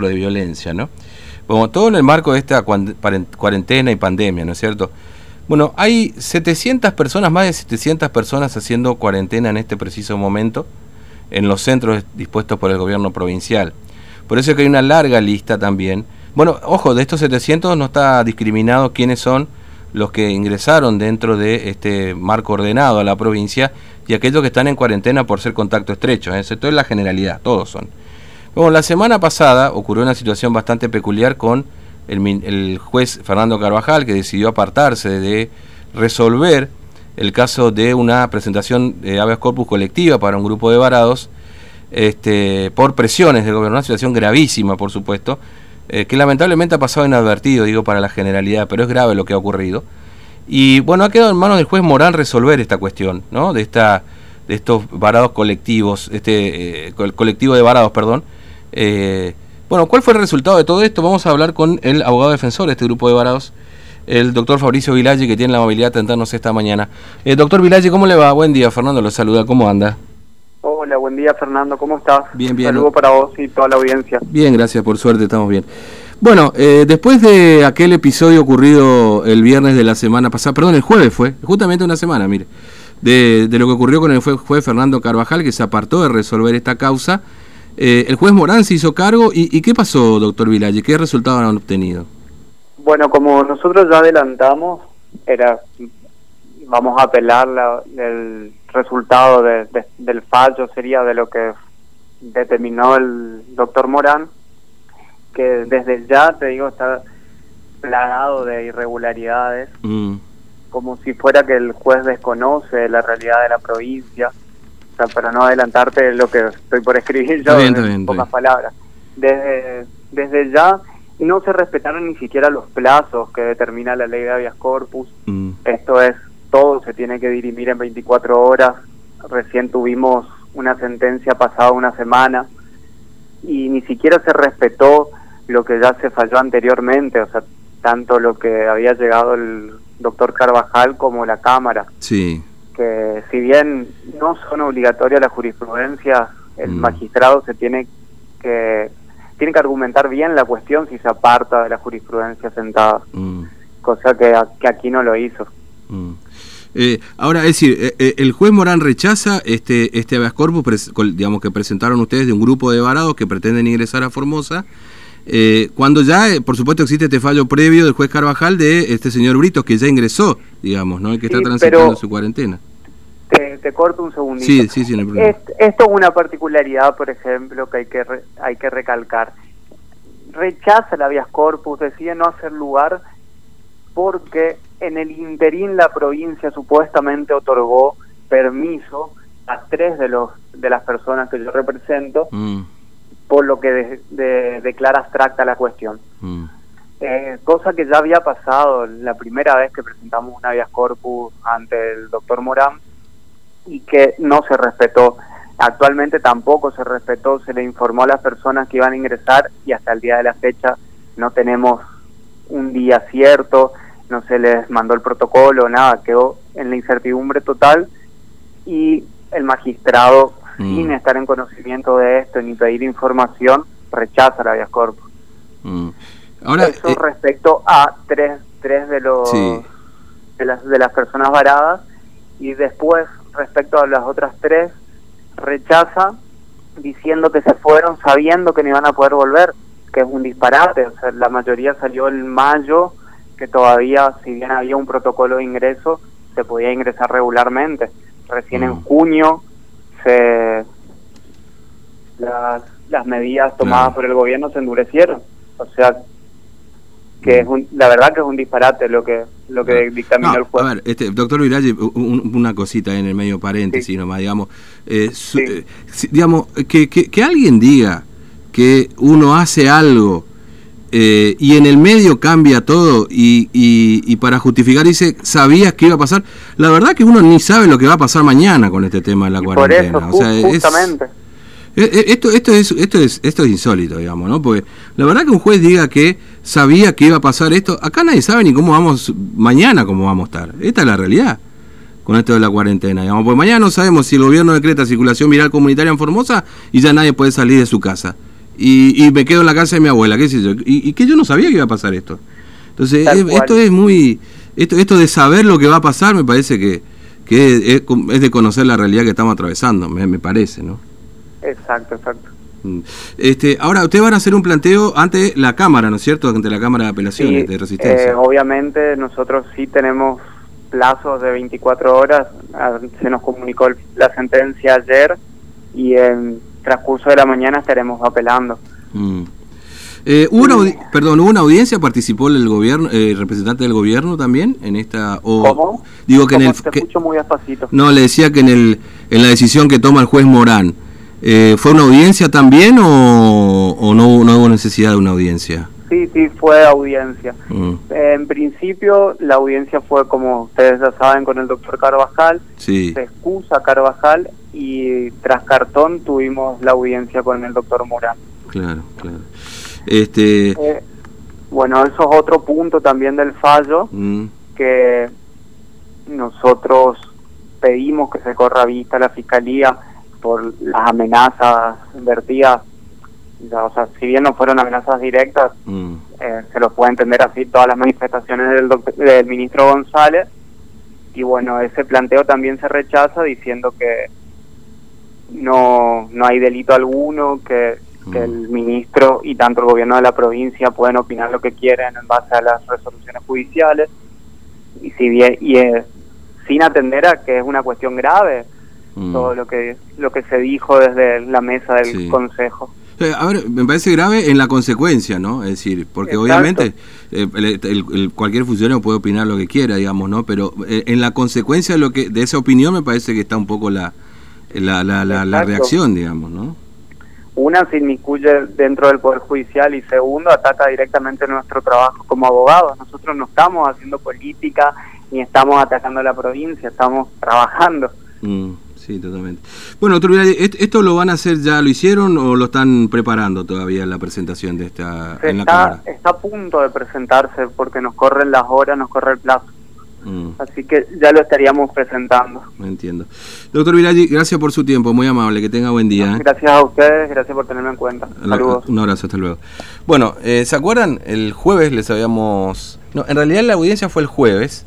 de violencia, ¿no? Bueno, todo en el marco de esta cuarentena y pandemia, ¿no es cierto? Bueno, hay 700 personas, más de 700 personas haciendo cuarentena en este preciso momento en los centros dispuestos por el gobierno provincial. Por eso es que hay una larga lista también. Bueno, ojo, de estos 700 no está discriminado quiénes son los que ingresaron dentro de este marco ordenado a la provincia y aquellos que están en cuarentena por ser contacto estrecho. ¿eh? Esto es la generalidad, todos son. Bueno, la semana pasada ocurrió una situación bastante peculiar con el, juez Fernando Carvajal, que decidió apartarse de resolver el caso de una presentación de habeas corpus colectiva para un grupo de varados, este, por presiones del gobierno, una situación gravísima, por supuesto, eh, que lamentablemente ha pasado inadvertido, digo, para la generalidad, pero es grave lo que ha ocurrido. Y bueno, ha quedado en manos del juez Morán resolver esta cuestión, ¿no? De, esta, de estos varados colectivos, este eh, colectivo de varados, perdón, eh, bueno, ¿cuál fue el resultado de todo esto? Vamos a hablar con el abogado defensor de este grupo de varados, el doctor Fabricio Vilalle, que tiene la movilidad de atendernos esta mañana. Eh, doctor Vilalle, ¿cómo le va? Buen día, Fernando lo saluda, ¿cómo anda? Hola, buen día, Fernando, ¿cómo estás? Bien, bien. Saludo para vos y toda la audiencia. Bien, gracias, por suerte, estamos bien. Bueno, eh, después de aquel episodio ocurrido el viernes de la semana pasada, perdón, el jueves fue, justamente una semana, mire, de, lo que ocurrió con el juez Fernando Carvajal, que se apartó de resolver esta causa, eh, el juez Morán se hizo cargo y, ¿qué pasó, doctor Vilalle? ¿Qué resultados han obtenido? Bueno, como nosotros ya adelantamos, era vamos a apelar el resultado del fallo sería de lo que determinó el doctor Morán, que desde ya, te digo, está plagado de irregularidades, mm. como si fuera que el juez desconoce la realidad de la provincia para no adelantarte lo que estoy por escribir yo en pocas palabras. Desde, desde ya no se respetaron ni siquiera los plazos que determina la ley de habeas corpus. Mm. Esto es, todo se tiene que dirimir en 24 horas. Recién tuvimos una sentencia pasada una semana y ni siquiera se respetó lo que ya se falló anteriormente, o sea, tanto lo que había llegado el doctor Carvajal como la Cámara. Sí que si bien no son obligatorias las jurisprudencias, el mm. magistrado se tiene que tiene que argumentar bien la cuestión si se aparta de la jurisprudencia sentada, mm. cosa que, que, aquí no lo hizo. Mm. Eh, ahora, es decir, eh, eh, el juez Morán rechaza este este habeas corpus, digamos que presentaron ustedes de un grupo de varados que pretenden ingresar a Formosa, cuando ya, por supuesto, existe este fallo previo del juez Carvajal de este señor Britos que ya ingresó, digamos, ¿no? El que está transitando su cuarentena te, corto un segundito. Sí, sí, sí, no esto es una particularidad, por ejemplo, que hay que, hay que recalcar. Rechaza la habeas corpus, decide no hacer lugar porque en el interín la provincia supuestamente otorgó permiso a tres de los de las personas que yo represento, mm. Por lo que declara abstracta la cuestión. Mm. Eh, cosa que ya había pasado la primera vez que presentamos un habeas corpus ante el doctor Morán, y que no se respetó. Actualmente tampoco se respetó, se le informó a las personas que iban a ingresar y hasta el día de la fecha no tenemos un día cierto, no se les mandó el protocolo, nada, quedó en la incertidumbre total y el magistrado, mm. sin estar en conocimiento de esto ni pedir información, rechaza la habeas corpus. Mm. Ahora, Eso eh, respecto a tres, tres de los de, las, de las personas varadas y después respecto a las otras tres, rechaza diciendo que se fueron sabiendo que no iban a poder volver, que es un disparate. O sea, la mayoría salió en mayo, que todavía, si bien había un protocolo de ingreso, se podía ingresar regularmente. Recién en mm. junio las, las medidas tomadas por el gobierno se endurecieron. O sea, que es la verdad que es un disparate lo que lo que dictaminó el juez. A ver, este, doctor Viralle, una cosita en el medio paréntesis nomás, digamos, eh, eh, digamos que, que, alguien diga que uno hace algo eh, y en el medio cambia todo y, y, para justificar dice, sabías que iba a pasar, la verdad que uno ni sabe lo que va a pasar mañana con este tema de la cuarentena. Por eso, justamente. Eh, eh, esto, esto, es, esto, es, esto es insólito, digamos, ¿no? Porque la verdad que un juez diga que sabía que iba a pasar esto, acá nadie sabe ni cómo vamos, mañana cómo vamos a estar. Esta es la realidad con esto de la cuarentena, digamos. Porque mañana no sabemos si el gobierno decreta circulación viral comunitaria en Formosa y ya nadie puede salir de su casa. Y, me quedo en la casa de mi abuela, qué sé yo. Y, que yo no sabía que iba a pasar esto. Entonces, esto es muy... Esto, esto de saber lo que va a pasar me parece que, que es, de conocer la realidad que estamos atravesando, me, me parece, ¿no? Exacto, exacto. Mm. Este, ahora, ustedes van a hacer un planteo ante la Cámara, ¿no es cierto? Ante la Cámara de Apelaciones de Resistencia. Eh, obviamente, nosotros sí tenemos plazos de 24 horas. Ah, se nos comunicó la sentencia ayer y en transcurso de la mañana estaremos apelando. Mm. Eh, ¿hubo una perdón, ¿hubo una audiencia? ¿Participó el gobierno, eh, representante del gobierno también en esta? O, ¿Cómo? Digo que en el. Te escucho muy despacito. No, le decía que en, el, en la decisión que toma el juez Morán, eh, ¿fue una audiencia también o, o no, no, hubo necesidad de una audiencia? Sí, sí, fue audiencia. Mm. En principio, la audiencia fue, como ustedes ya saben, con el doctor Carvajal. Sí. Se excusa Carvajal y tras cartón tuvimos la audiencia con el doctor Morán. Claro, claro. Este... Eh, bueno, eso es otro punto también del fallo, mm. que nosotros pedimos que se corra vista a la Fiscalía por las amenazas vertidas. O sea, si bien no fueron amenazas directas, mm. eh, se los puede entender así todas las manifestaciones del, del ministro González. Y bueno, ese planteo también se rechaza diciendo que no, no hay delito alguno, que que el ministro y tanto el gobierno de la provincia pueden opinar lo que quieren en base a las resoluciones judiciales y si bien y sin atender a que es una cuestión grave mm. todo lo que lo que se dijo desde la mesa del consejo eh, a ver, me parece grave en la consecuencia, ¿no? Es decir, porque obviamente eh, el, cualquier funcionario puede opinar lo que quiera, digamos, ¿no? Pero eh, en la consecuencia de, lo que, de esa opinión me parece que está un poco la, la, la, la reacción, digamos, ¿no? una se inmiscuye dentro del Poder Judicial y segundo ataca directamente nuestro trabajo como abogados. Nosotros no estamos haciendo política ni estamos atacando a la provincia, estamos trabajando. Mm, sí, totalmente. Bueno, doctor ¿esto lo van a hacer ya, lo hicieron o lo están preparando todavía la presentación de esta en está, Está a punto de presentarse porque nos corren las horas, nos corre el plazo. Mm. Así que ya lo estaríamos presentando. Entiendo. Doctor Viraggi, gracias por su tiempo, muy amable, que tenga buen día. ¿eh? Gracias a ustedes, gracias por tenerme en cuenta. Saludos. Un abrazo, hasta luego. Bueno, eh, ¿se acuerdan? El jueves les habíamos... No, en realidad la audiencia fue el jueves